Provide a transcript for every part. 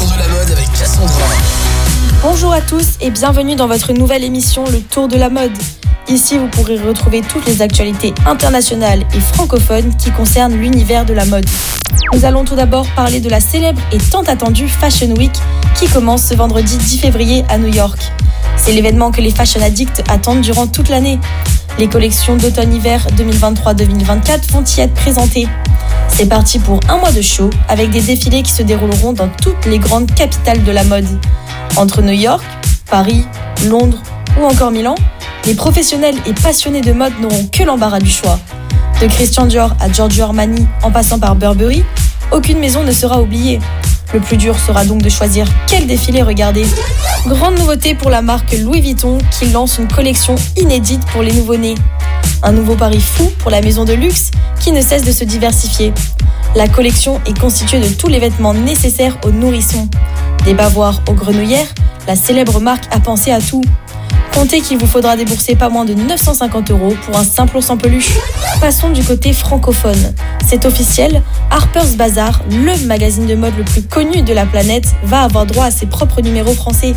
tour de la mode. Bonjour à tous et bienvenue dans votre nouvelle émission Le Tour de la mode. Ici, vous pourrez retrouver toutes les actualités internationales et francophones qui concernent l'univers de la mode. Nous allons tout d'abord parler de la célèbre et tant attendue Fashion Week qui commence ce vendredi 10 février à New York. C'est l'événement que les fashion addicts attendent durant toute l'année. Les collections d'automne-hiver 2023-2024 vont y être présentées. C'est parti pour un mois de show avec des défilés qui se dérouleront dans toutes les grandes capitales de la mode. Entre New York, Paris, Londres ou encore Milan, les professionnels et passionnés de mode n'auront que l'embarras du choix. De Christian Dior à Giorgio Armani en passant par Burberry, aucune maison ne sera oubliée. Le plus dur sera donc de choisir quel défilé regarder. Grande nouveauté pour la marque Louis Vuitton qui lance une collection inédite pour les nouveau-nés. Un nouveau pari fou pour la maison de luxe qui ne cesse de se diversifier. La collection est constituée de tous les vêtements nécessaires aux nourrissons. Des bavoirs aux grenouillères, la célèbre marque a pensé à tout. Comptez qu'il vous faudra débourser pas moins de 950 euros pour un simple en peluche. Passons du côté francophone. C'est officiel, Harper's Bazaar, le magazine de mode le plus connu de la planète, va avoir droit à ses propres numéros français.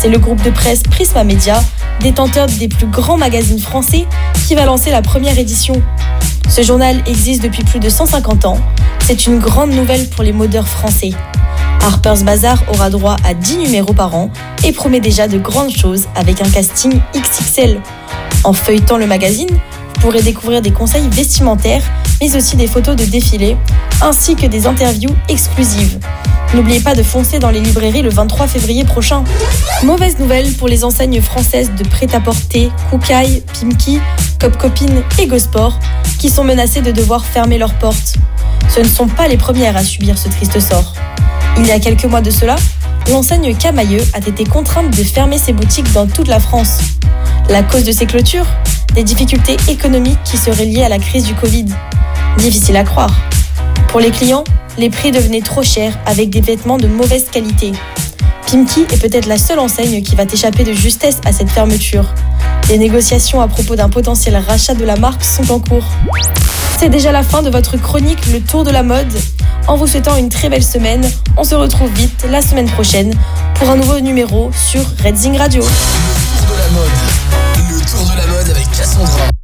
C'est le groupe de presse Prisma Media, détenteur des plus grands magazines français, qui va lancer la première édition. Ce journal existe depuis plus de 150 ans. C'est une grande nouvelle pour les modeurs français. Harper's Bazaar aura droit à 10 numéros par an et promet déjà de grandes choses avec un casting XXL. En feuilletant le magazine, vous pourrez découvrir des conseils vestimentaires, mais aussi des photos de défilés, ainsi que des interviews exclusives. N'oubliez pas de foncer dans les librairies le 23 février prochain. Mauvaise nouvelle pour les enseignes françaises de prêt-à-porter Koukaï, Pimki, Cop Copine et Gosport, qui sont menacées de devoir fermer leurs portes. Ce ne sont pas les premières à subir ce triste sort. Il y a quelques mois de cela, l'enseigne Camailleux a été contrainte de fermer ses boutiques dans toute la France. La cause de ces clôtures? Des difficultés économiques qui seraient liées à la crise du Covid. Difficile à croire. Pour les clients, les prix devenaient trop chers avec des vêtements de mauvaise qualité. Pimki est peut-être la seule enseigne qui va échapper de justesse à cette fermeture. Les négociations à propos d'un potentiel rachat de la marque sont en cours. C'est déjà la fin de votre chronique Le Tour de la mode. En vous souhaitant une très belle semaine, on se retrouve vite la semaine prochaine pour un nouveau numéro sur Redzing Radio. Le tour de la mode. Le tour de la mode avec Cassandra.